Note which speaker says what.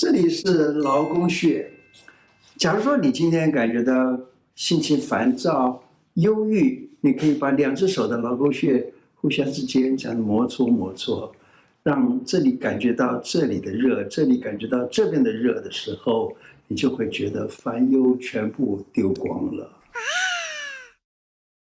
Speaker 1: 这里是劳宫穴，假如说你今天感觉到心情烦躁、忧郁，你可以把两只手的劳宫穴互相之间这样摩搓摩搓，让这里感觉到这里的热，这里感觉到这边的热的时候，你就会觉得烦忧全部丢光了。